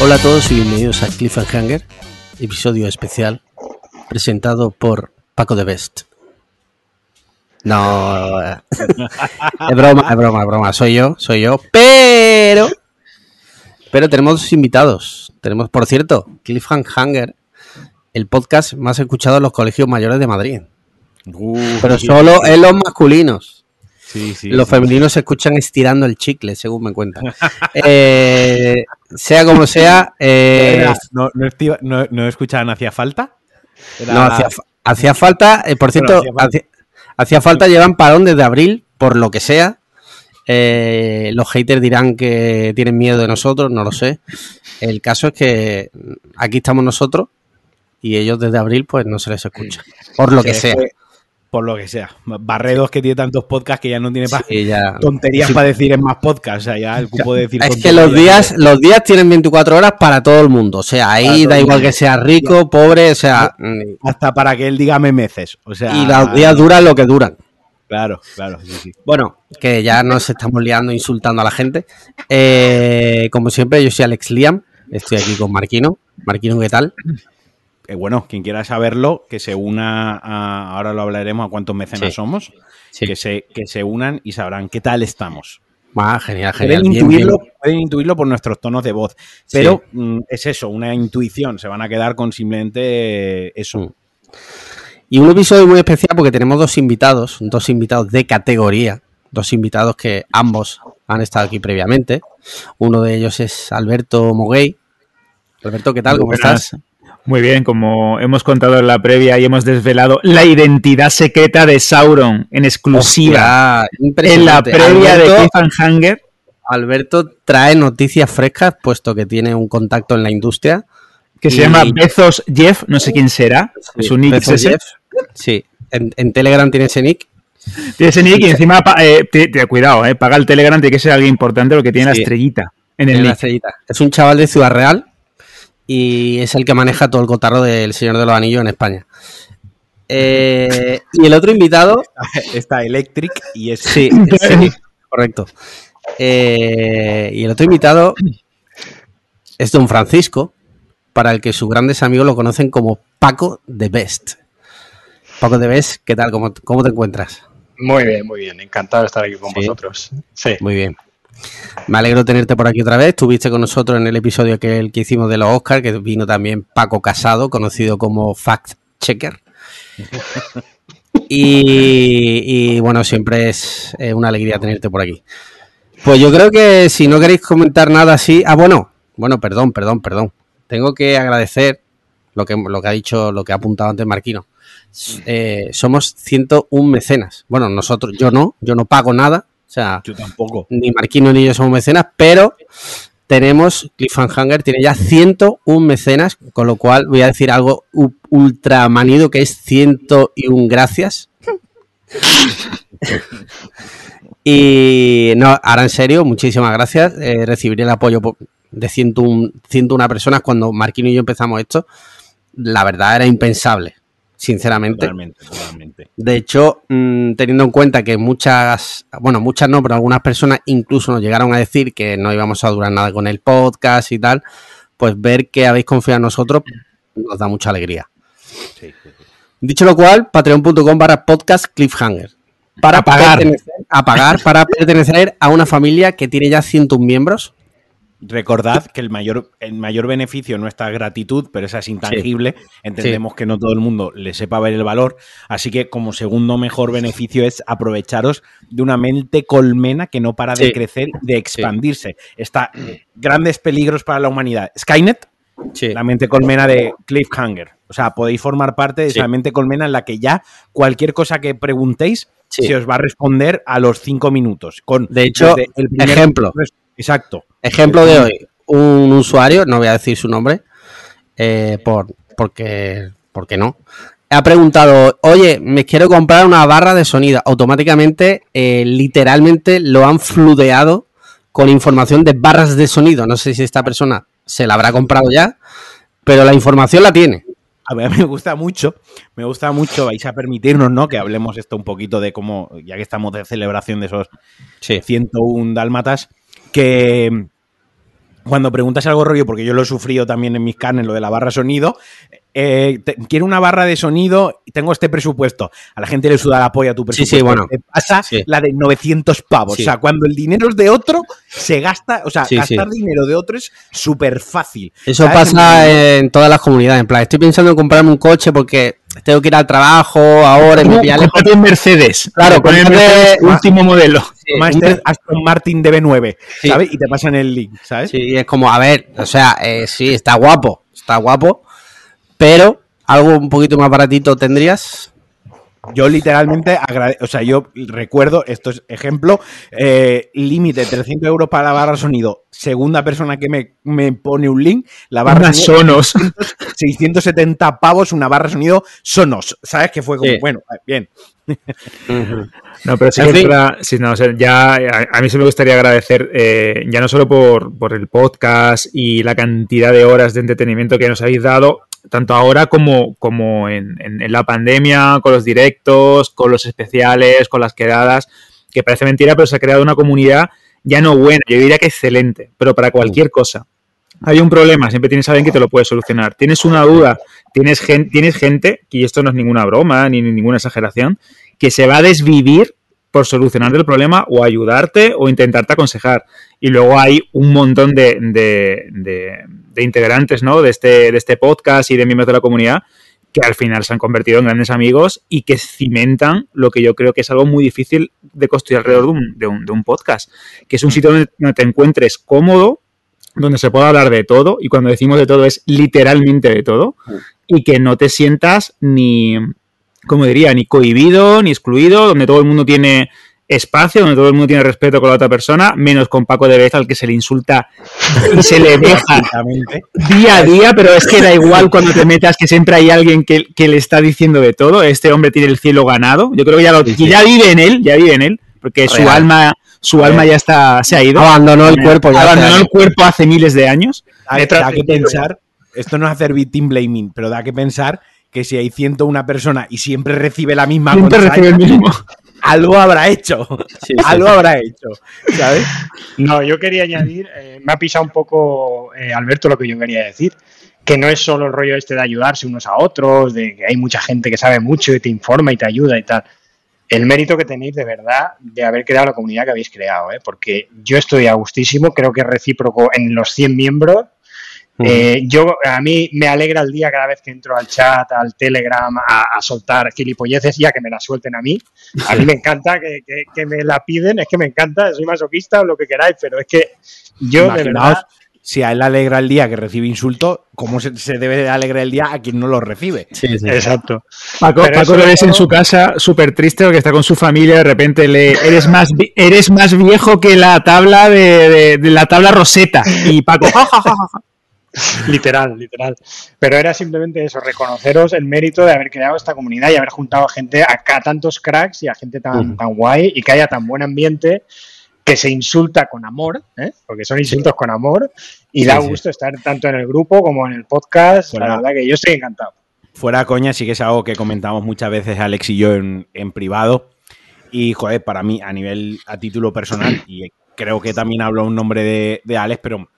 Hola a todos y bienvenidos a Cliffhanger, episodio especial presentado por Paco de Best. No, es broma, es broma, es broma. Soy yo, soy yo. Pero, pero tenemos dos invitados. Tenemos, por cierto, Cliffhanger, el podcast más escuchado en los colegios mayores de Madrid. Pero solo en los masculinos. los femeninos se escuchan estirando el chicle, según me cuentan. Eh, sea como sea. Eh, no, no, no, escuchaban hacía falta? No, hacía, falta, eh, por cierto, hacía, falta, llevan parón desde abril, por lo que sea. Eh, los haters dirán que tienen miedo de nosotros, no lo sé. El caso es que aquí estamos nosotros y ellos desde abril pues no se les escucha, por lo que sea por lo que sea. Barredos que tiene tantos podcasts que ya no tiene tonterías para decir en más podcasts. O sea, ya el cupo de decir Es que los días, los días tienen 24 horas para todo el mundo. O sea, ahí da igual que sea rico, pobre, o sea. Mm. Hasta para que él diga memeces. O sea, y los días duran lo que duran. Claro, claro, Bueno, que ya nos estamos liando, insultando a la gente. Eh, como siempre, yo soy Alex Liam. Estoy aquí con Marquino. Marquino, ¿qué tal? Eh, bueno, quien quiera saberlo, que se una a, ahora lo hablaremos a cuántos mecenas somos, Que, se, que se unan y sabrán qué tal estamos. Ah, genial, genial. Pueden, intuirlo, por nuestros tonos de voz, pero mm, es eso, una intuición, se van a quedar con simplemente eso. Mm. Y un episodio muy especial porque tenemos dos invitados, dos invitados de categoría, dos invitados que ambos han estado aquí previamente. Uno de ellos es Alberto Moguey. Alberto, ¿qué tal? ¿Cómo estás? Muy bien, como hemos contado en la previa y hemos desvelado la identidad secreta de Sauron en exclusiva en la previa de Cliffhanger. Alberto trae noticias frescas, puesto que tiene un contacto en la industria. Que se llama Bezos Jeff, no sé quién será. es un nick ese. Sí, en, Telegram tiene ese nick. Tiene ese nick y encima, eh, cuidado, eh, paga el Telegram, tiene que ser alguien importante porque tiene la estrellita en el nick. Es un chaval de Ciudad Real y es el que maneja todo el cotarro del Señor de los Anillos en España. Eh, y el otro invitado. Está Electric y es. Sí, correcto. Eh, y el otro invitado es Don Francisco, para el que sus grandes amigos lo conocen como Paco de Best. Paco de Best, ¿qué tal? ¿Cómo, cómo te encuentras? Muy bien, muy bien. Encantado de estar aquí con vosotros. Sí. Muy bien. Me alegro tenerte por aquí otra vez. Estuviste con nosotros en el episodio que, hicimos de los Oscars, que vino también Paco Casado, conocido como Fact Checker. y, bueno, siempre es una alegría tenerte por aquí. Pues yo creo que si no queréis comentar nada así. Ah, bueno, bueno, perdón, perdón, perdón. Tengo que agradecer lo que, lo que ha dicho, lo que ha apuntado antes Marquino. Eh, somos 101 mecenas. Bueno, nosotros, yo no, yo no pago nada, o sea, yo tampoco. Ni Marquino ni yo somos mecenas, pero tenemos, Cliffhanger tiene ya 101 mecenas, con lo cual voy a decir algo ultra manido que es 101 gracias. y no, ahora en serio, muchísimas gracias. Eh, recibiré el apoyo de 101, 101 personas cuando Marquino y yo empezamos esto. La verdad era impensable sinceramente. De hecho, mm, teniendo en cuenta que muchas, bueno, muchas no, pero algunas personas incluso nos llegaron a decir que no íbamos a durar nada con el podcast y tal, pues ver que habéis confiado en nosotros nos da mucha alegría. Dicho lo cual, patreon.com barra podcast cliffhanger. Para pagar. A pagar para pertenecer a una familia que tiene ya 101 miembros recordad que el mayor, el mayor beneficio, nuestra gratitud, pero esa es intangible, entendemos que no todo el mundo le sepa ver el valor, así que como segundo mejor beneficio es aprovecharos de una mente colmena que no para de crecer, de expandirse. Está grandes peligros para la humanidad. Skynet, la mente colmena de Cliffhanger. O sea, podéis formar parte de esa mente colmena en la que ya cualquier cosa que preguntéis se os va a responder a los cinco minutos. Con, de hecho, el ejemplo. Exacto. Ejemplo de hoy, un usuario, no voy a decir su nombre, eh, por, porque, porque no, ha preguntado, oye, me quiero comprar una barra de sonido. Automáticamente, eh, literalmente lo han fludeado con información de barras de sonido. No sé si esta persona se la habrá comprado ya, pero la información la tiene. A mí me gusta mucho, me gusta mucho, vais a permitirnos, ¿no? Que hablemos esto un poquito de cómo, ya que estamos de celebración de esos 101 dálmatas, que cuando preguntas algo rollo, porque yo lo he sufrido también en mis carnes, lo de la barra sonido, eh, quiero una barra de sonido y tengo este presupuesto. A la gente le suda la polla a tu presupuesto. Sí, sí, bueno. pasa la de 900 pavos. O sea, cuando el dinero es de otro, se gasta, o sea, gastar dinero de otro es súper fácil. Eso pasa en, todas las comunidades. En plan, estoy pensando en comprarme un coche porque tengo que ir al trabajo ahora. me un Mercedes. Claro, con el último modelo. Master Aston Martin DB9, ¿sabes? Y te pasan el link, ¿sabes? Sí, es como, a ver, o sea, eh, sí, está guapo, está guapo, pero algo un poquito más baratito tendrías. Yo literalmente, o sea, yo recuerdo, esto es ejemplo, eh, límite 300 euros para la barra sonido. Segunda persona que me, pone un link, la barra sonido. Sonos. 670 pavos, una barra sonido Sonos. ¿Sabes? Que fue como, bueno, bien. No, pero sí que no, ya a, mí se me gustaría agradecer, eh, ya no solo por, por, el podcast y la cantidad de horas de entretenimiento que nos habéis dado, tanto ahora como, como en, la pandemia, con los directos, con los especiales, con las quedadas, que parece mentira, pero se ha creado una comunidad ya no buena, yo diría que excelente, pero para cualquier cosa. Hay un problema, siempre tienes a alguien que te lo puede solucionar. Tienes una duda, tienes, gente, tienes gente, y esto no es ninguna broma ni ninguna exageración, que se va a desvivir por solucionar el problema o ayudarte o intentarte aconsejar. Y luego hay un montón de, de, integrantes ¿no? de, este, de este podcast y de miembros de la comunidad que al final se han convertido en grandes amigos y que cimentan lo que yo creo que es algo muy difícil de construir alrededor de un, de un, de un podcast, que es un sitio donde te encuentres cómodo, donde se pueda hablar de todo, y cuando decimos de todo es literalmente de todo, y que no te sientas ni, como diría, ni cohibido, ni excluido, donde todo el mundo tiene espacio, donde todo el mundo tiene respeto con la otra persona, menos con Paco de Beza, al que se le insulta y se le deja día a día, pero es que da igual cuando te metas que siempre hay alguien que, le está diciendo de todo. Este hombre tiene el cielo ganado. Yo creo que ya, lo, ya vive en él, ya vive en él, porque su alma, su alma ya está, se ha ido. Abandonó el cuerpo. Ya abandonó el cuerpo hace miles de años. Da, que pensar, esto no es hacer victim blaming, pero da que pensar que si hay 101 persona y siempre recibe la misma siempre recibe el mismo algo habrá hecho. algo habrá hecho. ¿Sabes? No, yo quería añadir, eh, me ha pisado un poco, eh, Alberto, lo que yo quería decir. Que no es solo el rollo este de ayudarse unos a otros, de que hay mucha gente que sabe mucho y te informa y te ayuda y tal. El mérito que tenéis de verdad de haber creado la comunidad que habéis creado, ¿eh? porque yo estoy a gustísimo, creo que es recíproco en los 100 miembros eh, yo, a mí me alegra el día cada vez que entro al chat, al Telegram, a, soltar gilipolleces ya que me la suelten a mí. A mí me encanta que, me la piden, es que me encanta, soy masoquista o lo que queráis, pero es que yo de verdad si a él alegra el día que recibe insulto, ¿cómo se, debe de alegrar el día a quien no lo recibe? Sí, sí. Exacto. Paco, Paco lo ves en su casa súper triste porque está con su familia de repente le eres más eres más viejo que la tabla de, la tabla roseta y Paco literal, literal. Pero era simplemente eso, reconoceros el mérito de haber creado esta comunidad y haber juntado a gente, acá tantos cracks y a gente tan, tan guay y que haya tan buen ambiente que se insulta con amor, ¿eh? porque son insultos con amor, y da gusto estar tanto en el grupo como en el podcast. la verdad que yo estoy encantado. Fuera coña, sí que es algo que comentamos muchas veces Alex y yo en, privado. Y, joder, para mí, a nivel, a título personal, y creo que también hablo un nombre de, de Alex, pero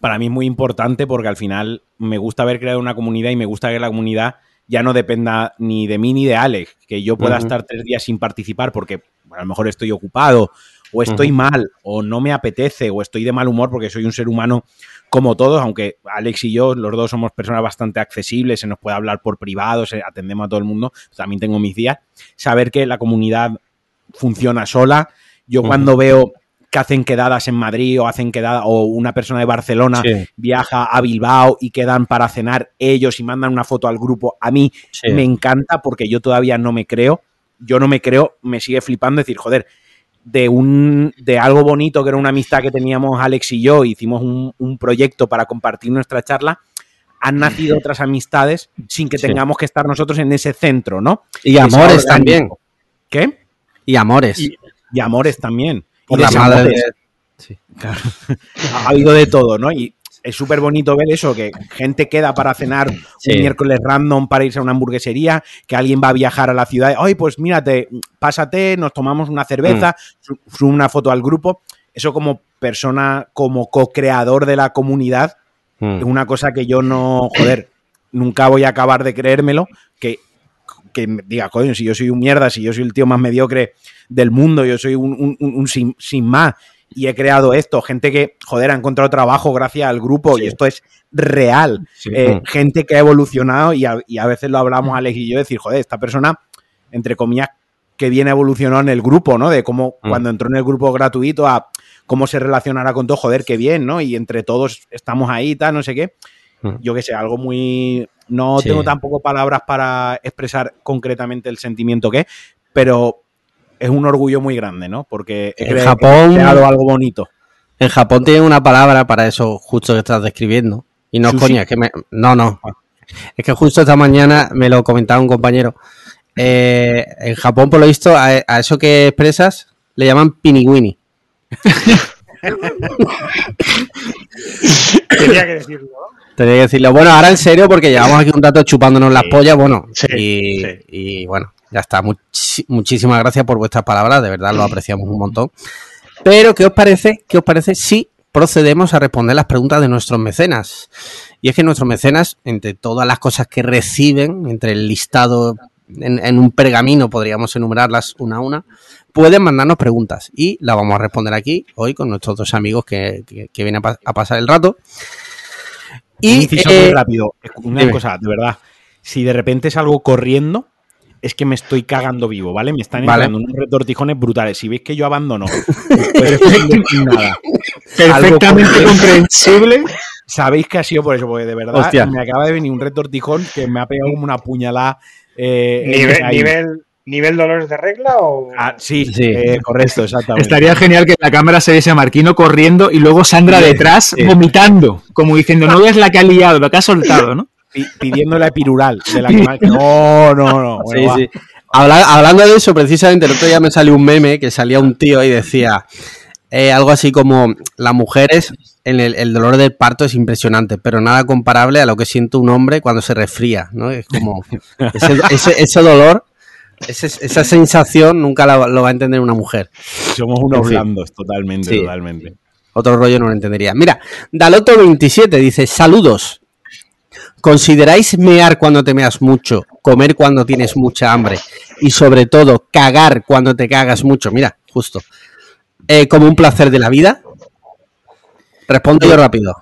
para mí es muy importante porque al final me gusta haber creado una comunidad y me gusta que la comunidad ya no dependa ni de mí ni de Alex, que yo pueda estar tres días sin participar porque a lo mejor estoy ocupado o estoy mal o no me apetece o estoy de mal humor porque soy un ser humano como todos, aunque Alex y yo, los dos somos personas bastante accesibles, se nos puede hablar por privado, atendemos a todo el mundo, también tengo mis días, saber que la comunidad funciona sola. Yo cuando veo que hacen quedadas en Madrid o hacen quedadas, o una persona de Barcelona viaja a Bilbao y quedan para cenar ellos y mandan una foto al grupo. A mí me encanta porque yo todavía no me creo, yo no me creo, me sigue flipando decir, joder, de un de algo bonito que era una amistad que teníamos Alex y yo, hicimos un, proyecto para compartir nuestra charla, han nacido otras amistades sin que tengamos que estar nosotros en ese centro, ¿no? Y amores también. ¿Qué? Y amores. y amores también la madre ha habido de todo, ¿no? Y es súper bonito ver eso, que gente queda para cenar un miércoles random para irse a una hamburguesería, que alguien va a viajar a la ciudad, ay, pues mírate, pásate, nos tomamos una cerveza, mm. una foto al grupo. Eso como persona, como co-creador de la comunidad, mm. es una cosa que yo no, joder, nunca voy a acabar de creérmelo, que que diga, coño, si yo soy un mierda, si yo soy el tío más mediocre del mundo, yo soy un, sin, más y he creado esto, gente que, joder, ha encontrado trabajo gracias al grupo y esto es real, eh, gente que ha evolucionado y a, veces lo hablamos Alex y yo, decir, joder, esta persona, entre comillas, que viene evolucionado en el grupo, ¿no? De cómo mm. cuando entró en el grupo gratuito a cómo se relacionará con todo, joder, qué bien, ¿no? Y entre todos estamos ahí, tal, no sé qué. Mm. Yo que sé, algo muy, no tengo tampoco palabras para expresar concretamente el sentimiento que es, pero es un orgullo muy grande, ¿no? Porque en Japón, he creado algo bonito. En Japón tiene una palabra para eso justo que estás describiendo. Y no es coña, es que me... No, no. Es que justo esta mañana me lo comentaba un compañero. Eh, en Japón, por lo visto, a, eso que expresas le llaman piniguini. Tenía que decirlo. Tenía que decirlo. Bueno, ahora en serio, porque llevamos aquí un dato chupándonos las pollas, bueno, y, bueno, ya está. muchísimas gracias por vuestras palabras, de verdad lo apreciamos un montón. Pero, ¿qué os parece? ¿Qué os parece si procedemos a responder las preguntas de nuestros mecenas? Y es que nuestros mecenas, entre todas las cosas que reciben, entre el listado en, un pergamino, podríamos enumerarlas una a una, pueden mandarnos preguntas y las vamos a responder aquí hoy con nuestros dos amigos que, vienen a pasar el rato. Y, muy eh, rápido. Una cosa, de verdad. Si de repente salgo corriendo, es que me estoy cagando vivo, ¿vale? Me están entrando unos retortijones brutales. Si veis que yo abandono, nada. Perfectamente comprensible. Sabéis que ha sido por eso, porque de verdad me acaba de venir un retortijón que me ha pegado como una puñalada. Eh, nivel, nivel, ¿Nivel dolores de regla o...? Ah, sí, sí. Eh, correcto, exactamente. Estaría genial que la cámara se viese a Marquino corriendo y luego Sandra detrás vomitando, como diciendo, no es la que ha liado, la que ha soltado, ¿no? Pidiendo la epidural de la que... No, no, no. sí, sí. hablando de eso, precisamente el otro día me salió un meme que salía un tío y decía eh, algo así como, las mujeres, en el, dolor del parto es impresionante, pero nada comparable a lo que siente un hombre cuando se resfría, ¿no? Es como, ese, ese dolor esa sensación nunca lo va a entender una mujer. Somos unos blandos, totalmente, totalmente. Otro rollo no lo entendería. Mira, Daloto27 dice: Saludos. ¿Consideráis mear cuando te meas mucho, comer cuando tienes mucha hambre y sobre todo cagar cuando te cagas mucho? Mira, justo. Eh, como un placer de la vida? Responde yo rápido.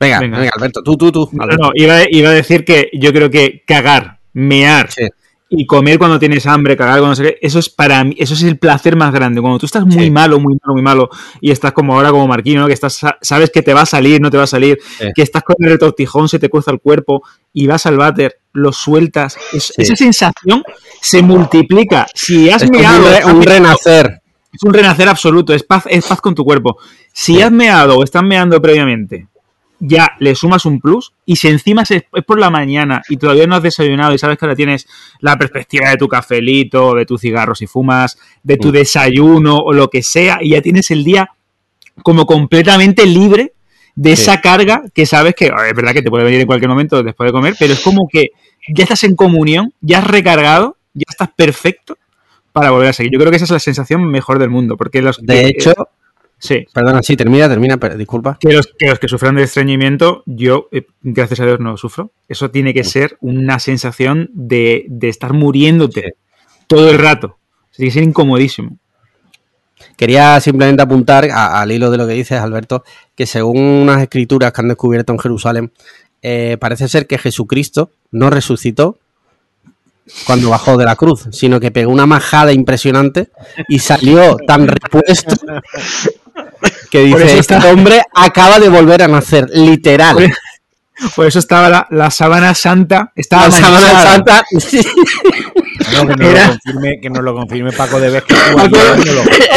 Venga, venga, Alberto, tú, tú, tú. No, iba, a decir que yo creo que cagar, mear y comer cuando tienes hambre, cagar cuando se eso es para mí, eso es el placer más grande. Cuando tú estás muy malo, muy malo, muy malo, y estás como ahora como Marquino, que estás, sabes que te va a salir, no te va a salir, que estás con el retortijón, se te cuesta el cuerpo, y vas al váter, lo sueltas. Esa sensación se multiplica. Si has meado. Un, renacer. Es un renacer absoluto, es paz, es paz con tu cuerpo. Si has meado o estás meando previamente ya le sumas un plus y si encima es, por la mañana y todavía no has desayunado y sabes que ahora tienes la perspectiva de tu cafelito, de tu cigarro si fumas, de tu mm. desayuno o lo que sea y ya tienes el día como completamente libre de esa carga que sabes que es verdad que te puede venir en cualquier momento después de comer, pero es como que ya estás en comunión, ya has recargado, ya estás perfecto para volver a seguir. Yo creo que esa es la sensación mejor del mundo, porque los de hecho Sí. Perdona, sí, termina, termina, disculpa. Que los, que los que sufran de estreñimiento, yo, eh, gracias a Dios, no sufro. Eso tiene que ser una sensación de, estar muriéndote todo el rato. Tiene que ser incomodísimo. Quería simplemente apuntar al hilo de lo que dices, Alberto, que según unas escrituras que han descubierto en Jerusalén, eh, parece ser que Jesucristo no resucitó cuando bajó de la cruz, sino que pegó una majada impresionante y salió tan repuesto que dice, este hombre acaba de volver a nacer, literal. Por, eso estaba la, la, sábana santa. Estaba la sábana santa. No, que, nos lo confirme, que nos lo confirme Paco de Vez que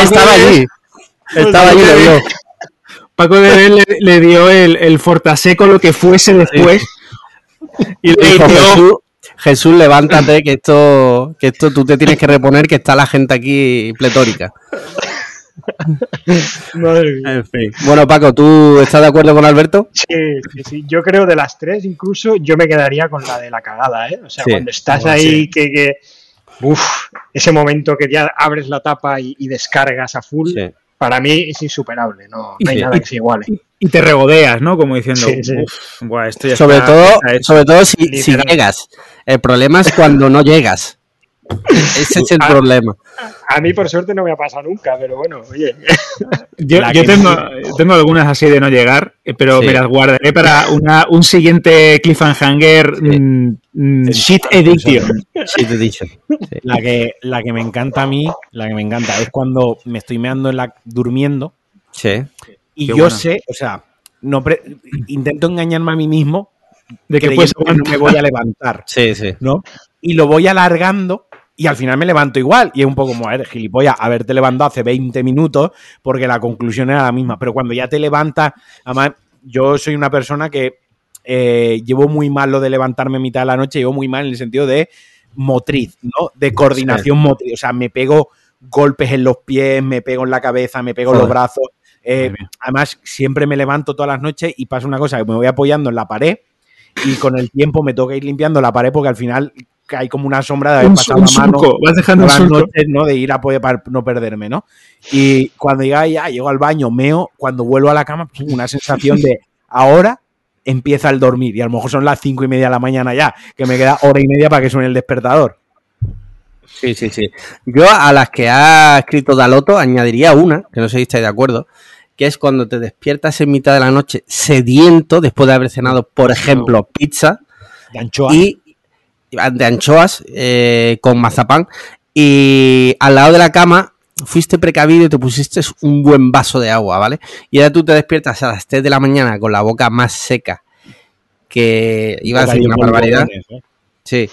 Estaba allí. Estaba allí, dio. Paco de Vez le, dio el, el fortaseco, lo que fuese después. Y le dijo, Jesús, levántate, que esto, que esto tú te tienes que reponer, que está la gente aquí pletórica. Bueno, Paco, ¿tú estás de acuerdo con Alberto? Sí, sí, sí. Yo creo de las tres, incluso yo me quedaría con la de la cagada, ¿eh? O sea, cuando estás ahí, que, que ese momento que ya abres la tapa y, descargas a full, para mí es insuperable, no, hay nada que se iguale. Y te regodeas, ¿no? Como diciendo, sobre, todo, sobre todo si, si llegas. El problema es cuando no llegas. Ese es el problema. A mí, por suerte, no me ha pasado nunca, pero bueno, oye. Yo, tengo, tengo, algunas así de no llegar, eh, pero me las guardaré para una, un siguiente cliffhanger mm, mm, shit edition. Shit edition. La, que, la que me encanta a mí, la que me encanta, es cuando me estoy meando en la, durmiendo. Sí. Y yo sé, o sea, no intento engañarme a mí mismo de que pues no me voy a levantar. Sí, sí. ¿no? Y lo voy alargando y al final me levanto igual. Y es un poco como, a ver, gilipollas, haberte levantado hace 20 minutos porque la conclusión era la misma. Pero cuando ya te levantas, además, yo soy una persona que eh, llevo muy mal lo de levantarme a mitad de la noche, llevo muy mal en el sentido de motriz, ¿no? De coordinación motriz. O sea, me pego golpes en los pies, me pego en la cabeza, me pego en los brazos. Eh, además, siempre me levanto todas las noches y pasa una cosa, que me voy apoyando en la pared y con el tiempo me toca ir limpiando la pared porque al final hay como una sombra de haber pasado la mano vas dejando las noches, ¿no? De ir a poder para no perderme, ¿no? Y cuando ya, ya llego al baño, meo, cuando vuelvo a la cama, una sensación de ahora empieza el dormir. Y a lo mejor son las cinco y media de la mañana ya, que me queda hora y media para que suene el despertador. Sí, sí, sí. Yo a las que ha escrito Daloto añadiría una, que no sé si estáis de acuerdo, que es cuando te despiertas en mitad de la noche sediento después de haber cenado, por ejemplo, pizza. De anchoas. Y de anchoas eh, con mazapán. Y al lado de la cama fuiste precavido y te pusiste un buen vaso de agua, ¿vale? Y ahora tú te despiertas a las 3 de la mañana con la boca más seca que iba a decir una barbaridad. ¿eh? Sí.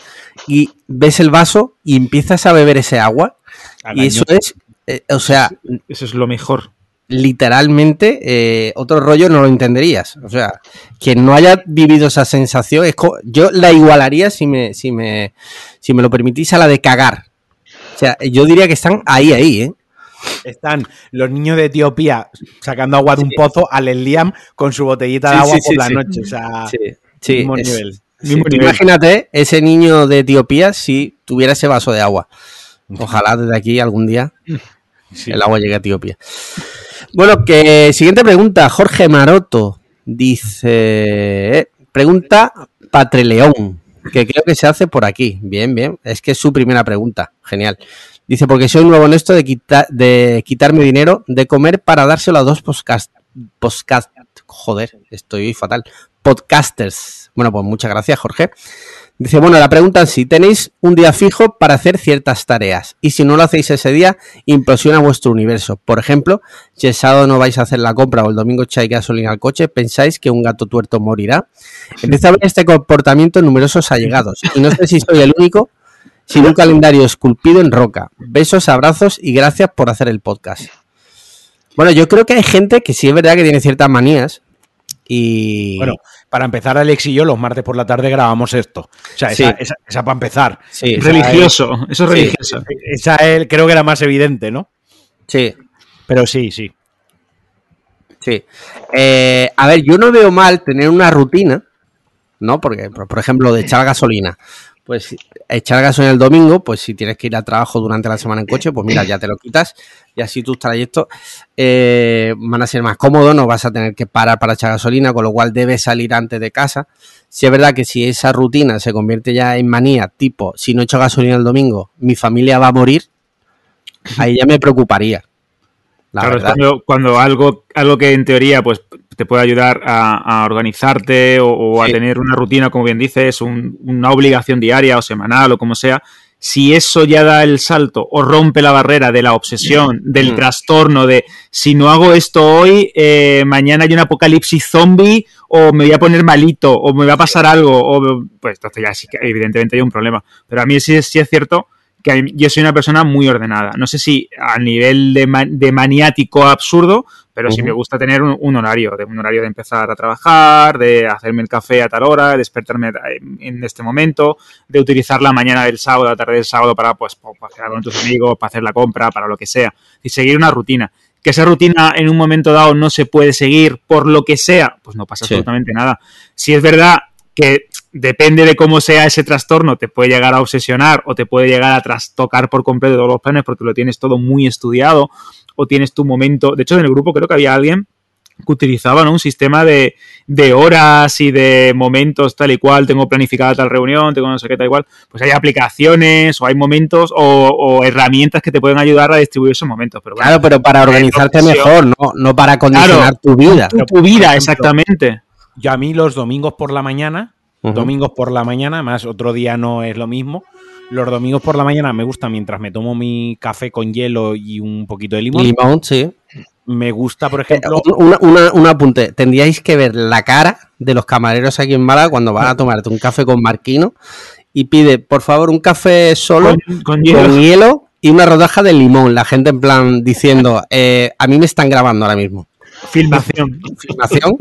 Y ves el vaso y empiezas a beber ese agua. y eso es, eh, o sea... Eso es lo mejor literalmente eh, otro rollo no lo entenderías. O sea, quien no haya vivido esa sensación, es yo la igualaría, si me, si, me, si me lo permitís, a la de cagar. O sea, yo diría que están ahí, ahí, ¿eh? Están los niños de Etiopía sacando agua de un pozo al Liam con su botellita de agua por la noche. O sea, mismo nivel. Imagínate ese niño de Etiopía si tuviera ese vaso de agua. Ojalá desde aquí algún día el agua llegue a Etiopía. Bueno, que siguiente pregunta. Jorge Maroto dice: eh, Pregunta Patreleón, que creo que se hace por aquí. Bien, bien. Es que es su primera pregunta. Genial. Dice: Porque soy nuevo en esto de, quitar de quitarme dinero de comer para dárselo a dos podcast. podcast joder, estoy fatal. Podcasters. Bueno, pues muchas gracias, Jorge. Dice, bueno, la pregunta es si tenéis un día fijo para hacer ciertas tareas y si no lo hacéis ese día, implosiona vuestro universo. Por ejemplo, si el sábado no vais a hacer la compra o el domingo echáis gasolina al coche, pensáis que un gato tuerto morirá. Empieza a ver este comportamiento en numerosos allegados y no sé si soy el único, sin un calendario esculpido en roca. Besos, abrazos y gracias por hacer el podcast. Bueno, yo creo que hay gente que sí es verdad que tiene ciertas manías, y bueno, para empezar, Alex y yo los martes por la tarde grabamos esto. O sea, esa, para empezar. Sí, religioso, eso es religioso. Esa creo que era más evidente, ¿no? Sí. Pero sí, sí. Sí. Eh, a ver, yo no veo mal tener una rutina, ¿no? Porque, por ejemplo, de echar gasolina pues echar gasolina el domingo, pues si tienes que ir al trabajo durante la semana en coche, pues mira, ya te lo quitas y así tus trayectos eh, van a ser más cómodos, no vas a tener que parar para echar gasolina, con lo cual debes salir antes de casa. Si es verdad que si esa rutina se convierte ya en manía, tipo, si no echo gasolina el domingo, mi familia va a morir, ahí ya me preocuparía. claro, cuando, cuando, algo, algo que en teoría pues te puede ayudar a, organizarte o, a tener una rutina, como bien dices, una obligación diaria o semanal o como sea, si eso ya da el salto o rompe la barrera de la obsesión, del mm. trastorno, de si no hago esto hoy, eh, mañana hay un apocalipsis zombie o me voy a poner malito o me va a pasar algo, o, pues entonces ya sí que evidentemente hay un problema. Pero a mí sí, sí es cierto que yo soy una persona muy ordenada. No sé si a nivel de, de maniático absurdo, pero sí me gusta tener un, horario, de un horario de empezar a trabajar, de hacerme el café a tal hora, de despertarme en este momento, de utilizar la mañana del sábado, la tarde del sábado para, pues, para quedar con tus amigos, para hacer la compra, para lo que sea. Y seguir una rutina. que esa rutina en un momento dado no se puede seguir por lo que sea, pues no pasa absolutamente nada. Si es verdad que depende de cómo sea ese trastorno, te puede llegar a obsesionar o te puede llegar a trastocar por completo todos los planes porque lo tienes todo muy estudiado o tienes tu momento. De hecho, en el grupo creo que había alguien que utilizaba un sistema de, horas y de momentos tal y cual, tengo planificada tal reunión, tengo no sé qué tal y cual, pues hay aplicaciones o hay momentos o, herramientas que te pueden ayudar a distribuir esos momentos. Pero claro, pero para organizarte mejor, no, no para condicionar tu vida. Tu, vida, exactamente. Yo a mí los domingos por la mañana, domingos por la mañana, más otro día no es lo mismo, los domingos por la mañana me gusta mientras me tomo mi café con hielo y un poquito de limón. Limón, sí. Me gusta, por ejemplo. Eh, un apunte. Tendríais que ver la cara de los camareros aquí en Málaga cuando van a tomarte un café con Marquino y pide, por favor, un café solo con, hielo. y una rodaja de limón. La gente en plan diciendo, eh, a mí me están grabando ahora mismo. Filmación. Filmación.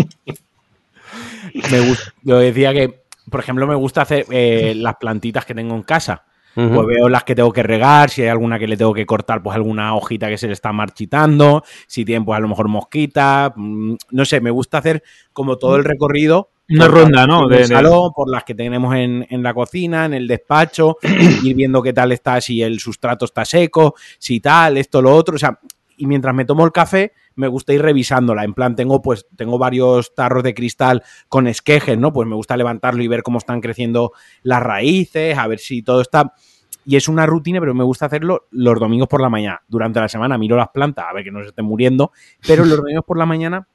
Me gusta, yo decía que, por ejemplo, me gusta hacer eh, las plantitas que tengo en casa. Pues veo las que tengo que regar, si hay alguna que le tengo que cortar, pues alguna hojita que se le está marchitando, si tienen pues a lo mejor mosquita, mm, no sé, me gusta hacer como todo el recorrido. Una ronda, ¿no? De, salón, por las que tenemos en, en, la cocina, en el despacho, ir viendo qué tal está, si el sustrato está seco, si tal, esto, lo otro, o sea, y mientras me tomo el café, me gusta ir revisándola. En plan, tengo pues tengo varios tarros de cristal con esquejes, ¿no? Pues me gusta levantarlo y ver cómo están creciendo las raíces, a ver si todo está y es una rutina, pero me gusta hacerlo los domingos por la mañana. Durante la semana miro las plantas a ver que no se estén muriendo, pero los domingos por la mañana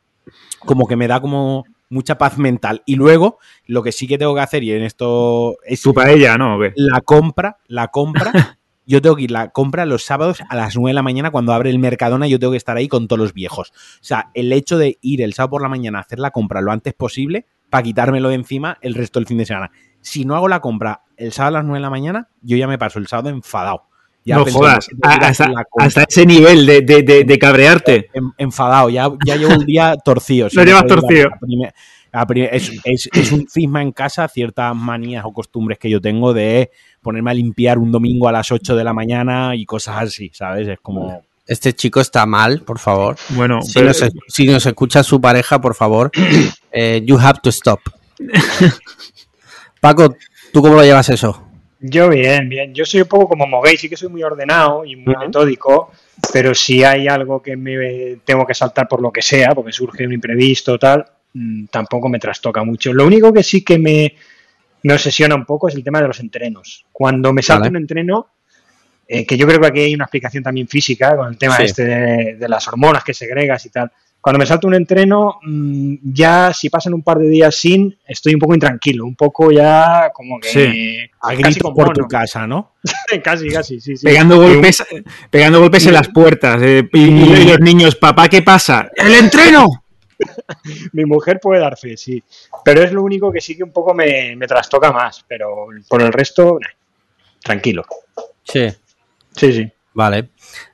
como que me da como mucha paz mental. Y luego, lo que sí que tengo que hacer, y en esto es... Tú para ella, ¿no? La compra, la compra yo tengo que ir la compra los sábados a las 9 de la mañana cuando abre el Mercadona, yo tengo que estar ahí con todos los viejos. O sea, el hecho de ir el sábado por la mañana a hacer la compra lo antes posible para quitármelo de encima el resto del fin de semana. Si no hago la compra el sábado a las 9 de la mañana, yo ya me paso el sábado enfadado. Ya no jodas, hasta, ese nivel de, cabrearte. enfadado, ya, ya llevo un día torcido. Lo llevas torcido. es, un cisma en casa, ciertas manías o costumbres que yo tengo de ponerme a limpiar un domingo a las 8 de la mañana y cosas así, ¿sabes? Es como... Este chico está mal, por favor. Bueno, si, nos, escucha su pareja, por favor, eh, you have to stop. Paco, ¿tú cómo lo llevas eso? Yo bien, bien. Yo soy un poco como Moguey, sí que soy muy ordenado y muy metódico, pero si hay algo que me tengo que saltar por lo que sea, porque surge un imprevisto o tal, mm, tampoco me trastoca mucho. Lo único que sí que me, me obsesiona un poco es el tema de los entrenos. Cuando me salto un entreno, eh, que yo creo que aquí hay una explicación también física con el tema este de, las hormonas que segregas y tal. Cuando me salto un entreno, mm, ya si pasan un par de días sin, estoy un poco intranquilo, un poco ya como que... Sí. A grito por tu casa, ¿no? casi, casi, sí, sí. Pegando golpes, pegando golpes en las puertas. Eh, y los niños, papá, ¿qué pasa? ¡El entreno! Mi mujer puede dar fe, sí. Pero es lo único que sí que un poco me, trastoca más. Pero por el resto, tranquilo. Sí. Sí, sí. Vale.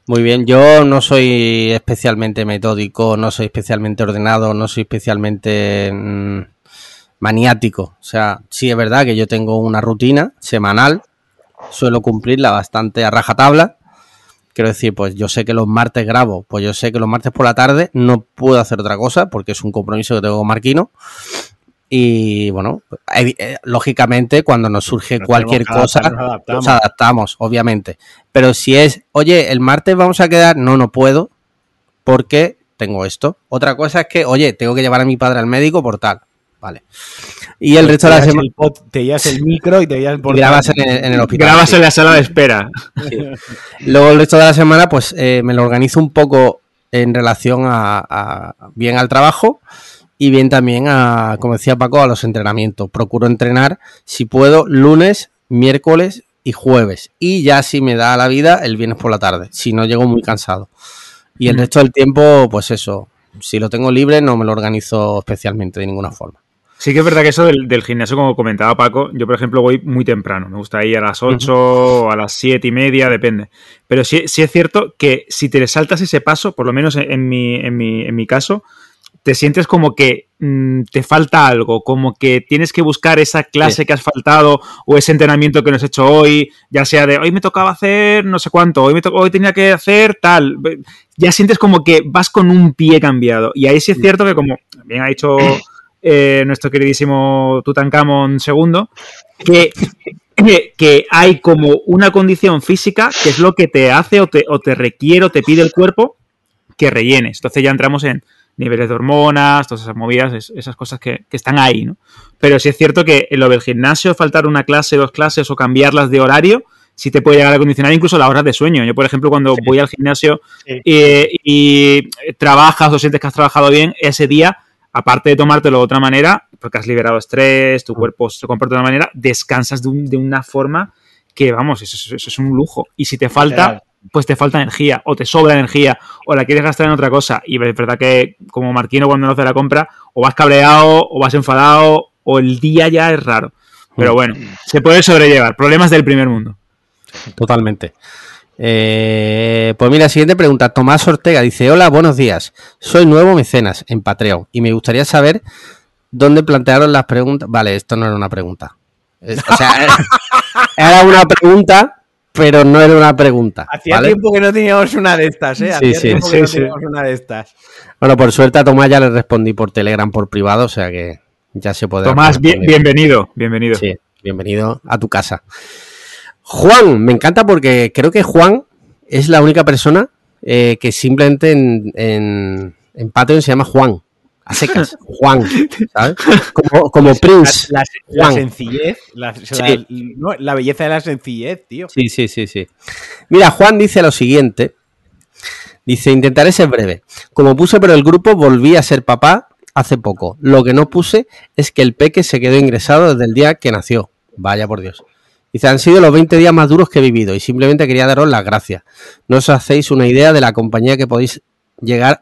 Muy bien. Yo no soy especialmente metódico, no soy especialmente ordenado, no soy especialmente mm, maniático. O sea, sí es verdad que yo tengo una rutina semanal. Suelo cumplirla bastante a rajatabla Quiero decir, pues yo sé que los martes grabo, pues yo sé que los martes por la tarde no puedo hacer otra cosa porque es un compromiso que tengo con Marquino. Y bueno, eh, lógicamente cuando nos surge cualquier cosa, nos adaptamos. obviamente. Pero si es, oye, el martes vamos a quedar, no, no puedo porque tengo esto. Otra cosa es que, oye, tengo que llevar a mi padre al médico por tal. Vale. Y el resto de la semana. Te llevas el micro y te llevas el Grabas en el, hospital. Grabas en la sala de espera. Luego el resto de la semana, pues eh, me lo organizo un poco en relación a, bien al trabajo y bien también a, como decía Paco, a los entrenamientos. Procuro entrenar, si puedo, lunes, miércoles y jueves. Y ya si me da la vida, el viernes por la tarde, si no llego muy cansado. Y el resto del tiempo, pues eso, si lo tengo libre, no me lo organizo especialmente de ninguna forma. Sí que es verdad que eso del, gimnasio, como comentaba Paco, yo por ejemplo voy muy temprano. Me gusta ir a las 8 o a las 7 y media, depende. Pero sí, sí, es cierto que si te saltas ese paso, por lo menos en mi, en mi, en mi caso, te sientes como que mm, te falta algo, como que tienes que buscar esa clase que has faltado o ese entrenamiento que no has hecho hoy, ya sea de hoy me tocaba hacer no sé cuánto, hoy, me hoy tenía que hacer tal. ya sientes como que vas con un pie cambiado. Y ahí sí es cierto que, como bien ha dicho eh, nuestro queridísimo Tutankamón II, que, que, hay como una condición física que es lo que te hace o te, o te requiere o te pide el cuerpo que rellenes. Entonces ya entramos en niveles de hormonas, todas esas movidas, esas cosas que, están ahí, ¿no? Pero sí es cierto que en lo del gimnasio, faltar una clase, dos clases o cambiarlas de horario, sí te puede llegar a condicionar incluso las horas de sueño. Yo, por ejemplo, cuando voy al gimnasio y, trabajas o sientes que has trabajado bien, ese día, aparte de tomártelo de otra manera, porque has liberado estrés, tu ah. cuerpo se comporta de una manera, descansas de, una forma que, vamos, eso, es un lujo. Y si te falta, pues te falta energía o te sobra energía o la quieres gastar en otra cosa. Y es verdad que como Marquino cuando no hace la compra, o vas cabreado o vas enfadado o el día ya es raro. Pero bueno, se puede sobrellevar. Problemas del primer mundo. Totalmente. Eh, pues mira, siguiente pregunta. Tomás Ortega dice: Hola, buenos días. Soy nuevo mecenas en Patreon y me gustaría saber dónde plantearon las preguntas. Vale, esto no era una pregunta. O sea, era una pregunta pero no era una pregunta. Hacía tiempo que no teníamos una de estas, ¿eh? Hacía tiempo que no teníamos una de estas. Bueno, por suerte a Tomás ya le respondí por Telegram por privado, o sea que ya se puede. Tomás, bienvenido, bienvenido. Sí, bienvenido a tu casa. Juan, me encanta porque creo que Juan es la única persona eh, que simplemente en, en, en Patreon se llama Juan a secas, Juan, ¿sabes? Como, como Prince. La, la, sencillez, la, la, belleza de la sencillez, tío. Sí, sí, sí, sí. Mira, Juan dice lo siguiente. Dice, intentaré ser breve. Como puse pero el grupo, volví a ser papá hace poco. Lo que no puse es que el peque se quedó ingresado desde el día que nació. Vaya por Dios. Dice, han sido los 20 días más duros que he vivido y simplemente quería daros las gracias. No os hacéis una idea de la compañía que podéis llegar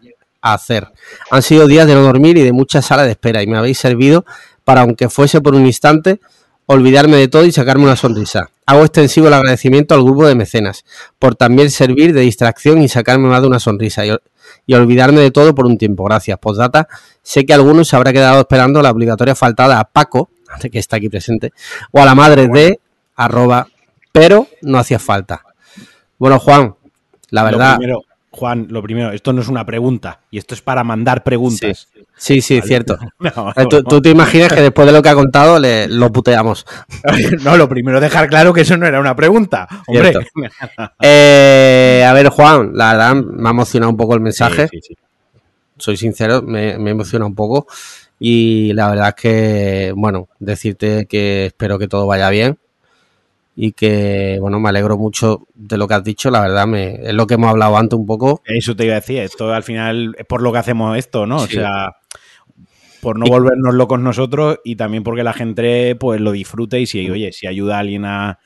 hacer. Han sido días de no dormir y de mucha sala de espera y me habéis servido para, aunque fuese por un instante, olvidarme de todo y sacarme una sonrisa. Hago extensivo el agradecimiento al grupo de mecenas por también servir de distracción y sacarme más de una sonrisa y, olvidarme de todo por un tiempo. Gracias. Postdata, sé que algunos se habrá quedado esperando la obligatoria faltada a Paco, que está aquí presente, o a la madre de arroba, pero no hacía falta. Bueno, Juan, la verdad... Juan, lo primero, esto no es una pregunta y esto es para mandar preguntas. Sí, sí, cierto. Eh, ¿Tú, te imaginas que después de lo que ha contado le, lo puteamos. No, lo primero dejar claro que eso no era una pregunta. Hombre. Eh, a ver, Juan, la verdad me ha emocionado un poco el mensaje. Soy sincero, me, me emociona un poco. Y la verdad es que, bueno, decirte que espero que todo vaya bien y que, bueno, me alegro mucho de lo que has dicho, la verdad, me, es lo que hemos hablado antes un poco. Eso te iba a decir, esto al final es por lo que hacemos esto, ¿no? O sea, por no volvernos locos nosotros y también porque la gente pues lo disfrute y si, oye, si ayuda a alguien a,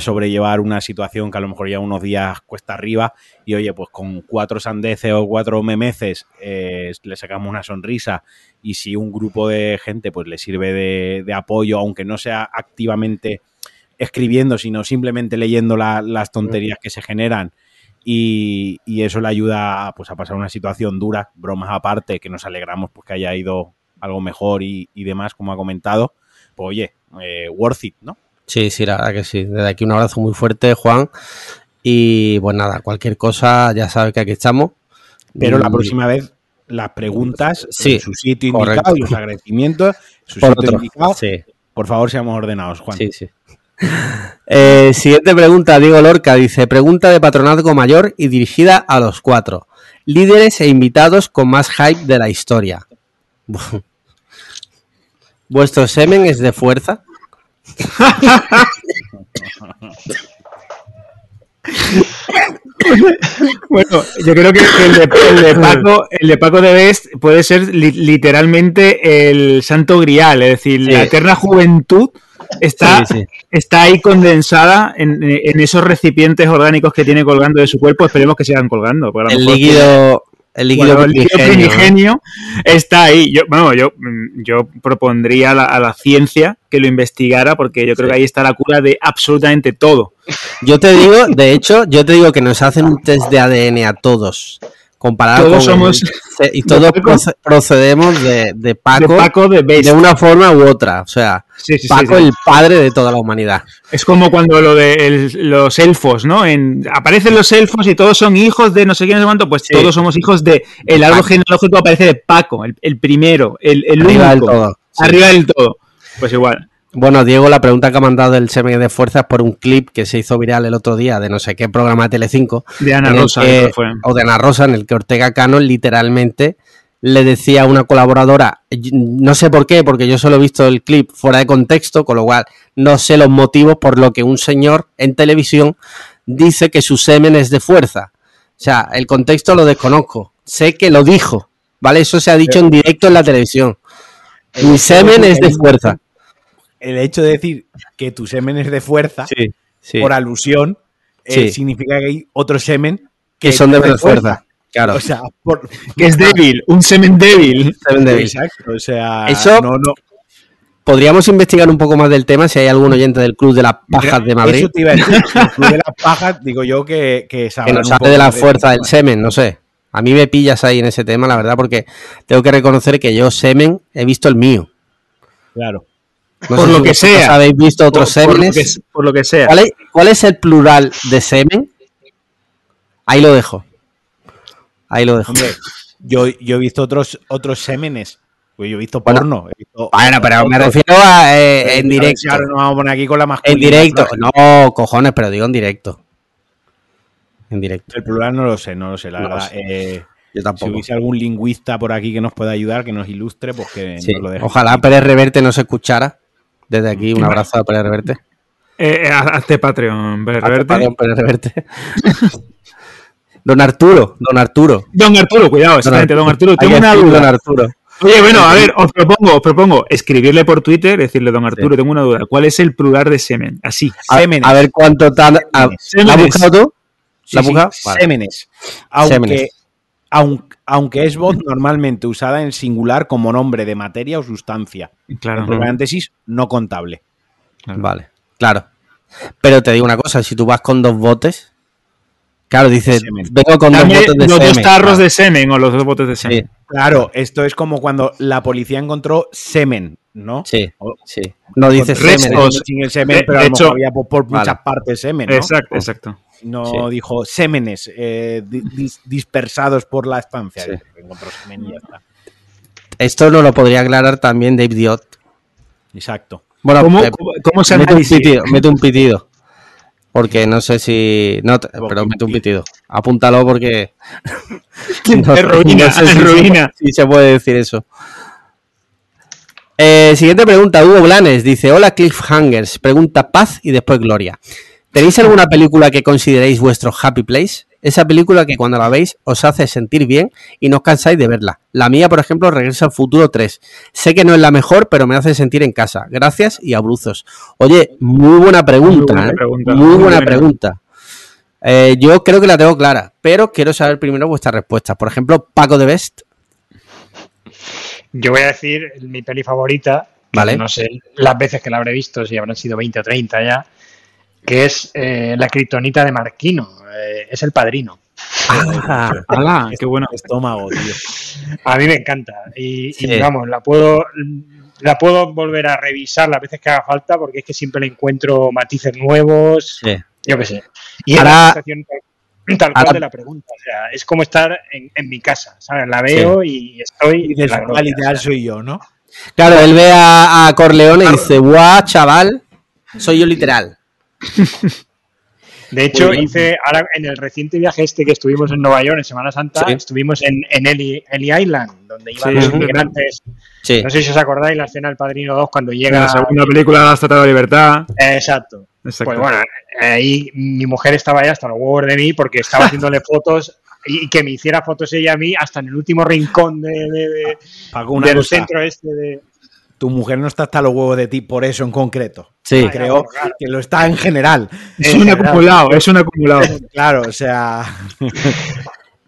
sobrellevar una situación que a lo mejor ya unos días cuesta arriba y oye, pues con cuatro sandeces o cuatro memeces eh, le sacamos una sonrisa y si un grupo de gente pues le sirve de, de apoyo, aunque no sea activamente escribiendo, sino simplemente leyendo las tonterías que se generan y, eso le ayuda pues, a pasar una situación dura, bromas aparte, que nos alegramos pues, que haya ido algo mejor y, demás, como ha comentado. Pues oye, eh, worth it, ¿no? Sí, sí, la verdad que sí. Desde aquí un abrazo muy fuerte, Juan. Y pues nada, cualquier cosa ya sabes que aquí estamos. Pero la próxima vez las preguntas sí, en su sitio indicado y los agradecimientos, su sitio indicado. Por favor, seamos ordenados, Juan. Sí, sí. Eh, siguiente pregunta, Diego Lorca dice, pregunta de patronazgo mayor y dirigida a los cuatro. Líderes e invitados con más hype de la historia. ¿Vuestro semen es de fuerza? bueno, yo creo que el de, Paco, el de Paco de Best puede ser literalmente el santo grial, es decir, la eterna juventud está, está ahí condensada en, esos recipientes orgánicos que tiene colgando de su cuerpo. Esperemos que sigan colgando. El líquido, el líquido, primigenio, está ahí. Yo, bueno, yo, yo propondría a la, ciencia que lo investigara porque yo creo que ahí está la cura de absolutamente todo. Yo te digo, de hecho, yo te digo que nos hacen un test de ADN a todos comparado todos somos y todos procedemos de, Paco, de, de, una forma u otra. O sea, Paco el padre de toda la humanidad. Es como cuando lo de los elfos, ¿no? En, aparecen los elfos y todos son hijos de no sé quién, sé cuánto, pues todos somos hijos de el árbol genealógico aparece de Paco, el, primero, el, el arriba del todo. Arriba del todo. Pues igual. Bueno, Diego, la pregunta que ha mandado del semen de fuerzas por un clip que se hizo viral el otro día de no sé qué programa de Telecinco. De Ana Rosa, O de Ana Rosa, en el que Ortega Cano literalmente le decía a una colaboradora, no sé por qué, porque yo solo he visto el clip fuera de contexto, con lo cual no sé los motivos por lo que un señor en televisión dice que su semen es de fuerza. O sea, el contexto lo desconozco. Sé que lo dijo, ¿vale? Eso se ha dicho en directo en la televisión. Mi semen es de fuerza el hecho de decir que tu semen es de fuerza, por alusión, eh, significa que hay otro semen que, son de, fuerza. Claro. O sea, que es débil, un semen débil. Semen débil. Exacto. O sea, eso no, no. Podríamos investigar un poco más del tema si hay algún oyente del Club de las Pajas de Madrid. Eso te iba a decir. El Club de las Pajas, digo yo que, que, que nos sabe de la fuerza del semen, no sé. A mí me pillas ahí en ese tema, la verdad, porque tengo que reconocer que yo semen he visto el mío. Claro por lo que sea. ¿Habéis visto otros por, Por lo, que, sea. ¿Cuál es, el plural de semen? Ahí lo dejo. Ahí lo dejo. yo, yo he visto otros, otros semenes. Pues yo he visto porno. bueno, pero me refiero a eh, en directo. Ahora nos vamos a poner aquí con la En directo. No, cojones, pero digo en directo. En directo. El plural no lo sé, no lo sé, la verdad. Eh, yo tampoco. Si hubiese algún lingüista por aquí que nos pueda ayudar, que nos ilustre, pues que nos lo deje. Ojalá Pérez Reverte no se escuchara. Desde aquí, un abrazo a Pérez Reverte. Eh, eh hazte Patreon, Pérez Reverte. Patreon, Pérez Reverte. don Arturo, don Arturo. Don Arturo, cuidado, exactamente, don Arturo. Tengo una duda. Don Arturo. Oye, bueno, a ver, os propongo, os propongo escribirle por Twitter, decirle, don Arturo, tengo una duda. ¿Cuál es el plural de semen? Así, a, A ver cuánto tan. ¿La has buscado tú? ¿La buscado? Sémenes. Aunque, aunque, aunque es voz normalmente usada en singular como nombre de materia o sustancia. Claro. En paréntesis, no contable. Vale, claro. Pero te digo una cosa, si tú vas con dos botes, claro, dices, vengo con dos botes de los dos tarros de semen o los dos botes de semen. Claro, esto es como cuando la policía encontró semen, ¿no? Sí, sí. No dice semen. Sin el semen, pero a lo había por, muchas partes semen, ¿no? Exacto, exacto. No dijo sémenes eh, dispersados por la estancia. Esto no lo podría aclarar también Dave Diot. Exacto. Bueno, ¿Cómo, ¿cómo se mete un, pitido, mete un pitido. Porque no sé si. No, pero mete un pitido. Apúntalo porque. no, ruina, ruina. Si, se puede decir eso. Eh, siguiente pregunta, Hugo Blanes dice: Hola Cliffhangers, pregunta paz y después gloria. ¿Tenéis alguna película que consideréis vuestro happy place? Esa película que cuando la veis os hace sentir bien y no os cansáis de verla. La mía, por ejemplo, Regresa al Futuro 3. Sé que no es la mejor, pero me hace sentir en casa. Gracias y abruzos. Oye, muy buena pregunta. Muy buena pregunta. ¿eh? Eh, yo creo que la tengo clara, pero quiero saber primero vuestras respuestas. Por ejemplo, Paco de Best. Yo voy a decir mi peli favorita. Vale. No sé las veces que la habré visto, si habrán sido 20 o 30 ya que es eh, la criptonita de Marquino, eh, es el padrino. Ah, qué bueno estómago, tío. A mí me encanta y, vamos, la puedo la puedo volver a revisar las veces que haga falta porque es que siempre le encuentro matices nuevos, yo qué sé. Y ahora, la sensación tal, cual de la pregunta, o sea, es como estar en, mi casa, ¿sabes? La veo y estoy... Y de la literal soy yo, ¿no? Claro, él ve a, a Corleone y dice, guau, chaval, soy yo literal. De hecho, hice ahora en el reciente viaje este que estuvimos en Nueva York en Semana Santa, estuvimos en, en Eli, Island, donde iban los inmigrantes. No sé si os acordáis la escena del Padrino 2 cuando llega. La segunda película de Tratado de Libertad. Exacto. Pues bueno, ahí mi mujer estaba ya hasta los huevos de mí porque estaba haciéndole fotos y que me hiciera fotos ella a mí hasta en el último rincón de, de, del centro este de tu mujer no está hasta los huevos de ti por eso en concreto. Sí. Creo que lo está en general. Es un acumulado, es un acumulado. claro, o sea.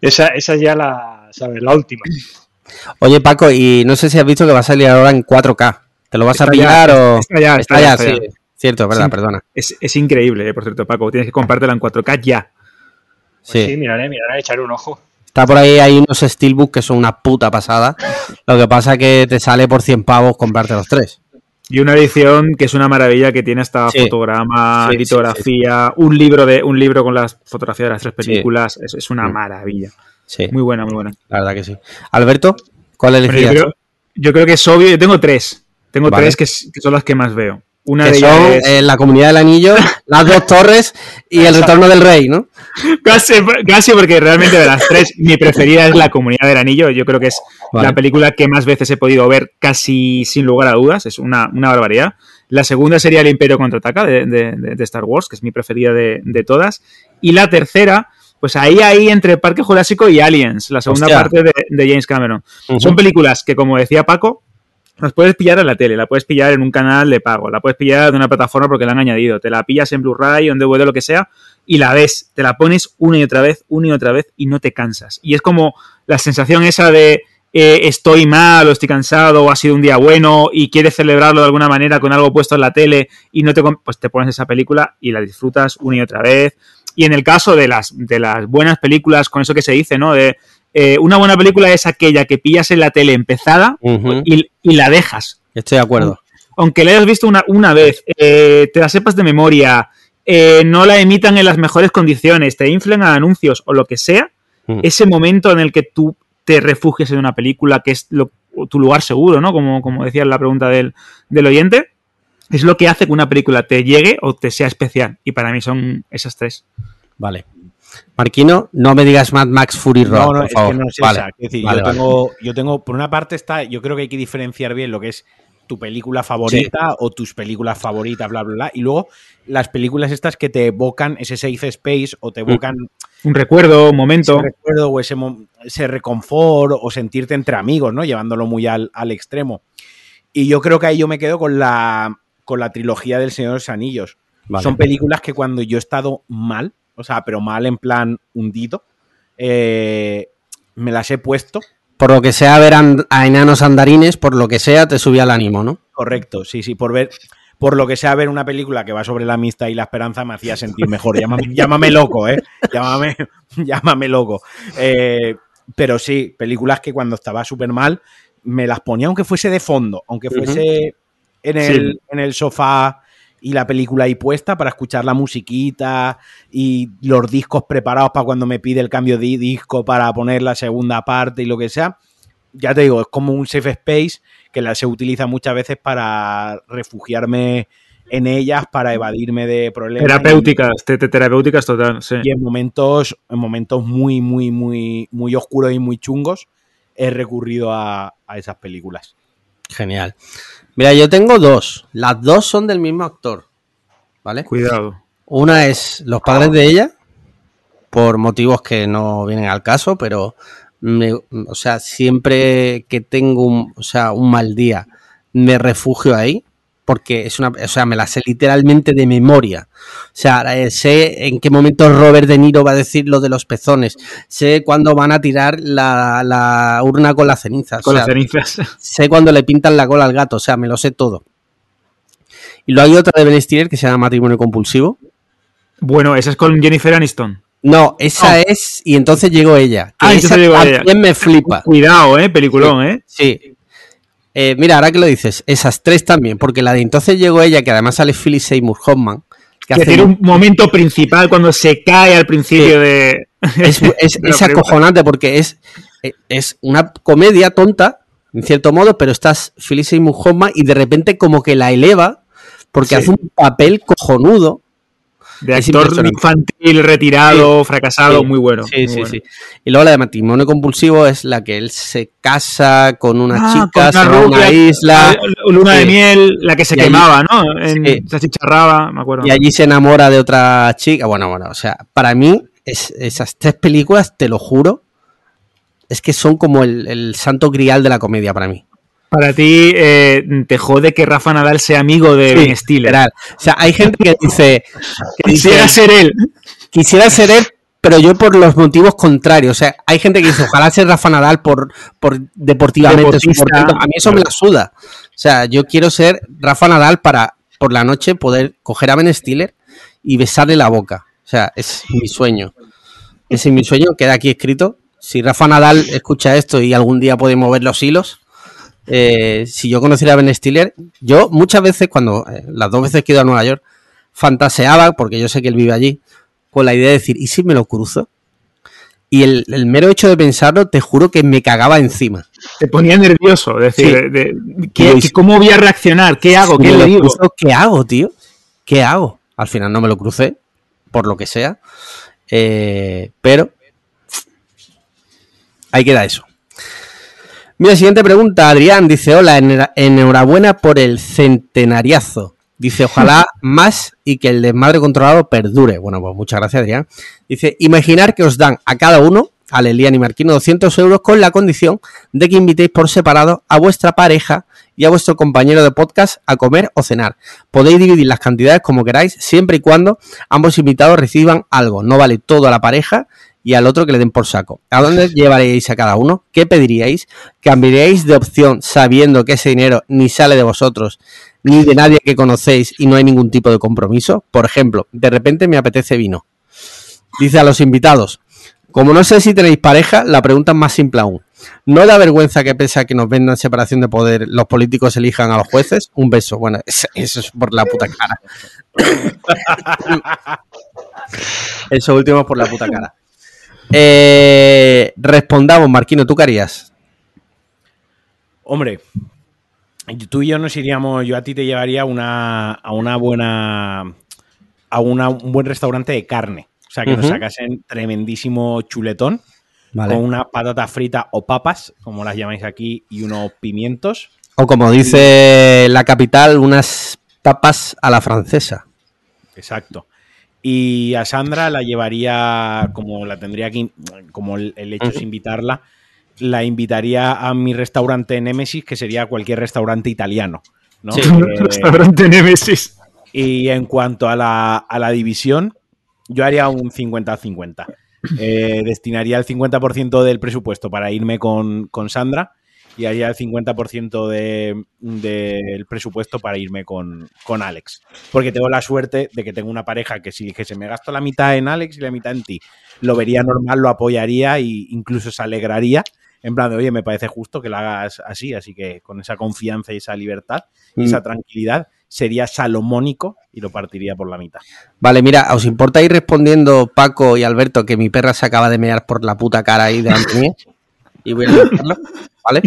esa, esa ya la, ¿sabes? La última. Oye, Paco, y no sé si has visto que va a salir ahora en 4K. ¿Te lo vas a pillar o.? Está ya, está, ya, sí. Cierto, verdad, perdona. Es, increíble, eh, por cierto, Paco. Tienes que compartirla en 4K ya. Pues sí. sí, miraré, miraré, echaré un ojo. Está por ahí, hay unos Steelbook que son una puta pasada. Lo que pasa es que te sale por 100 pavos comprarte los tres. Y una edición que es una maravilla, que tiene hasta fotograma, litografía, un libro de un libro con las fotografías de las tres películas. Es, una mm. maravilla. Muy buena, muy buena. La verdad que sí. Alberto, ¿cuál elegirías? yo, creo, que es obvio. Yo tengo tres. Tengo tres que, son las que más veo. Una de son eh, la Comunidad del Anillo, las dos torres y el Retorno del Rey, ¿no? Casi, casi, porque realmente de las tres, mi preferida es la Comunidad del Anillo. Yo creo que es la película que más veces he podido ver casi sin lugar a dudas. Es una, barbaridad. La segunda sería El Imperio Contraataca de, de, Star Wars, que es mi preferida de, todas. Y la tercera, pues ahí, ahí entre Parque Jurásico y Aliens, la segunda parte de, James Cameron. Son películas que, como decía Paco, las puedes pillar en la tele, la puedes pillar en un canal de pago, la puedes pillar de una plataforma porque la han añadido, te la pillas en Blu-ray, en DVD, lo que sea, y la ves, te la pones una y otra vez, una y otra vez, y no te cansas. Y es como la sensación esa de eh, estoy mal o estoy cansado o ha sido un día bueno y quieres celebrarlo de alguna manera con algo puesto en la tele y no te pues te pones esa película y la disfrutas una y otra vez. Y en el caso de las, de las buenas películas, con eso que se dice, ¿no? De eh, una buena película es aquella que pillas en la tele empezada y, la dejas. Estoy de acuerdo. Aunque la hayas visto una, una vez, eh, te la sepas de memoria, eh, no la emitan en las mejores condiciones, te inflen a anuncios o lo que sea, mm. ese momento en el que tú te refugias en una película que es tu lugar seguro, ¿no? Como, como decía la pregunta del, del oyente, es lo que hace que una película te llegue o te sea especial. Y para mí son esas tres. Vale. Marquino, no me digas Mad Max Fury Road. No, no, es que no es esa. Es decir, yo, tengo, yo tengo, por una parte está, yo creo que hay que diferenciar bien lo que es tu película favorita o tus películas favoritas, bla, bla, bla. Y luego las películas estas que te evocan ese safe space o te evocan... Un recuerdo, un momento. Un recuerdo o ese, ese reconfort o sentirte entre amigos, ¿no? Llevándolo muy al, extremo. Y yo creo que ahí yo me quedo con la, con la trilogía del Señor de los Anillos. Son películas que cuando yo he estado mal, o sea, pero mal en plan hundido. Eh, me las he puesto. Por lo que sea ver a enanos andarines, por lo que sea, te subía el ánimo, ¿no? Correcto, sí, sí, por ver, por lo que sea ver una película que va sobre la amistad y la esperanza me hacía sentir mejor. llámame, loco, ¿eh? Llámame, llámame loco. Eh, pero sí, películas que cuando estaba súper mal me las ponía aunque fuese de fondo, aunque fuese en, el, en el sofá y la película ahí puesta para escuchar la musiquita y los discos preparados para cuando me pide el cambio de disco para poner la segunda parte y lo que sea. Ya te digo, es como un safe space que la, se utiliza muchas veces para refugiarme en ellas, para evadirme de problemas. Terapéuticas, terapéuticas total, sí. Y en momentos, en momentos muy, muy, muy, muy oscuros y muy chungos, he recurrido a, a esas películas. Genial. Mira, yo tengo dos. Las dos son del mismo actor. ¿Vale? Cuidado. Una es Los padres de ella, por motivos que no vienen al caso, pero o sea, siempre que tengo un, o sea, un mal día, me refugio ahí porque es una, o sea, me la sé literalmente de memoria. O sea, eh, sé en qué momento Robert De Niro va a decir lo de los pezones, sé cuándo van a tirar la, urna con las cenizas. Con las cenizas. Sé cuándo le pintan la cola al gato, o sea, me lo sé todo. Y luego hay otra de Ben Stiller que se llama Matrimonio Compulsivo. Bueno, esa es con Jennifer Aniston. No, esa es y entonces llegó ella. ah, esa llegó también me flipa. Cuidado, eh, peliculón, eh. Sí, eh, mira, ahora que lo dices, esas tres también, porque la de entonces llegó ella, que además sale Phyllis Seymour Hoffman. Que, tiene un momento principal cuando se cae al principio de. Es, acojonante porque es, es una comedia tonta, en cierto modo, pero estás Phyllis Seymour Hoffman y de repente como que la eleva porque hace un papel cojonudo de actor infantil, retirado, fracasado, muy bueno. Sí, sí, sí. Y luego la de matrimonio compulsivo es la que él se casa con una ah, chica, se va a una isla. Luna de miel, la que se quemaba, ¿no? se achicharraba, me acuerdo. Y allí se enamora de otra chica. Bueno, bueno, o sea, para mí, esas tres películas, te lo juro, es que son como el, el santo grial de la comedia para mí. Para ti eh, te jode que Rafa Nadal sea amigo de Ben Stiller. O sea, hay gente que dice... quisiera ser él. Quisiera ser él, pero yo por los motivos contrarios. O sea, hay gente que dice, ojalá sea Rafa Nadal por, por deportivamente. A mí eso me la suda. O sea, yo quiero ser Rafa Nadal para por la noche poder coger a Ben Stiller y besarle la boca. O sea, es mi sueño. Ese es mi sueño, queda aquí escrito si Rafa Nadal escucha esto y algún día puede mover los hilos, eh, si yo conociera a Ben Stiller, yo muchas veces, cuando eh, las dos veces que he ido a Nueva York, fantaseaba, porque yo sé que él vive allí, con la idea de decir, ¿y si me lo cruzo? Y el, mero hecho de pensarlo, te juro que me cagaba encima. Te ponía nervioso, es decir, de, ¿cómo voy a reaccionar? ¿Qué hago? ¿Qué le digo? ¿Qué hago, tío? ¿Qué hago? Al final no me lo crucé, por lo que sea. Eh, pero ahí queda eso. Mira, siguiente pregunta. Adrián dice: Hola, enhorabuena por el centenariazo. Dice, ojalá más y que el desmadre controlado perdure. Bueno, pues muchas gracias, Adrián. Dice, imaginar que os dan a cada uno, a Lelian y Marquino, 200 euros con la condición de que invitéis por separado a vuestra pareja y a vuestro compañero de podcast a comer o cenar. Podéis dividir las cantidades como queráis, siempre y cuando ambos invitados reciban algo. No vale todo a la pareja y al otro que le den por saco. ¿A dónde llevaríais a cada uno? ¿Qué pediríais? ¿Cambiaríais de opción sabiendo que ese dinero ni sale de vosotros ni de nadie que conocéis y no hay ningún tipo de compromiso? Por ejemplo, de repente me apetece vino. Dice a los invitados, como no sé si tenéis pareja, la pregunta es más simple aún. ¿No da vergüenza que pese a que nos vendan separación de poder, los políticos elijan a los jueces? Un beso. Bueno, eso es por la puta cara. eso último es por la puta cara. Eh, respondamos, Marquino, ¿tú qué harías? Hombre, tú y yo nos iríamos, yo a ti te llevaría una, a una buena, a un buen restaurante de carne. O sea, que nos sacasen tremendísimo chuletón con una patata frita o papas, como las llamáis aquí, y unos pimientos. O como dice la capital, unas papas a la francesa. Exacto. Y a Sandra la llevaría, como la tendría que, como el, hecho es invitarla, la invitaría a mi restaurante Nemesis, que sería cualquier restaurante italiano. ¿no? Sí. Eh, restaurante Nemesis. Y en cuanto a la, a la división, yo haría un 50-50. Eh, destinaría el 50% del presupuesto para irme con, con Sandra y haría el 50% del presupuesto para irme con, Alex. Porque tengo la suerte de que tengo una pareja que si dijese me gasto la mitad en Alex y la mitad en ti, lo vería normal, lo apoyaría e incluso se alegraría. En plan de, oye, me parece justo que lo hagas así, así que con esa confianza y esa libertad y esa mm. tranquilidad sería salomónico y lo partiría por la mitad. Vale, mira, ¿os importa ir respondiendo Paco y Alberto que mi perra se acaba de mear por la puta cara ahí de mí? Y voy a ¿vale?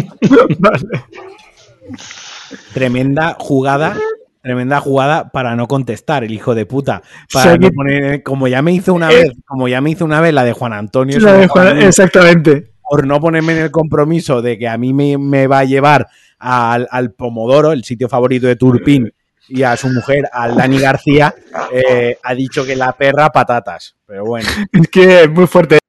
Tremenda jugada tremenda jugada para no contestar, el hijo de puta. Para poner, como ya me hizo una eh. vez, como ya me hizo una vez la de Juan Antonio. exactamente. Por no ponerme en el compromiso de que a mí me, va a llevar al, al, Pomodoro, el sitio favorito de Turpin, y a su mujer, al Dani García, eh, ha dicho que la perra patatas. Pero bueno. Es que es muy fuerte.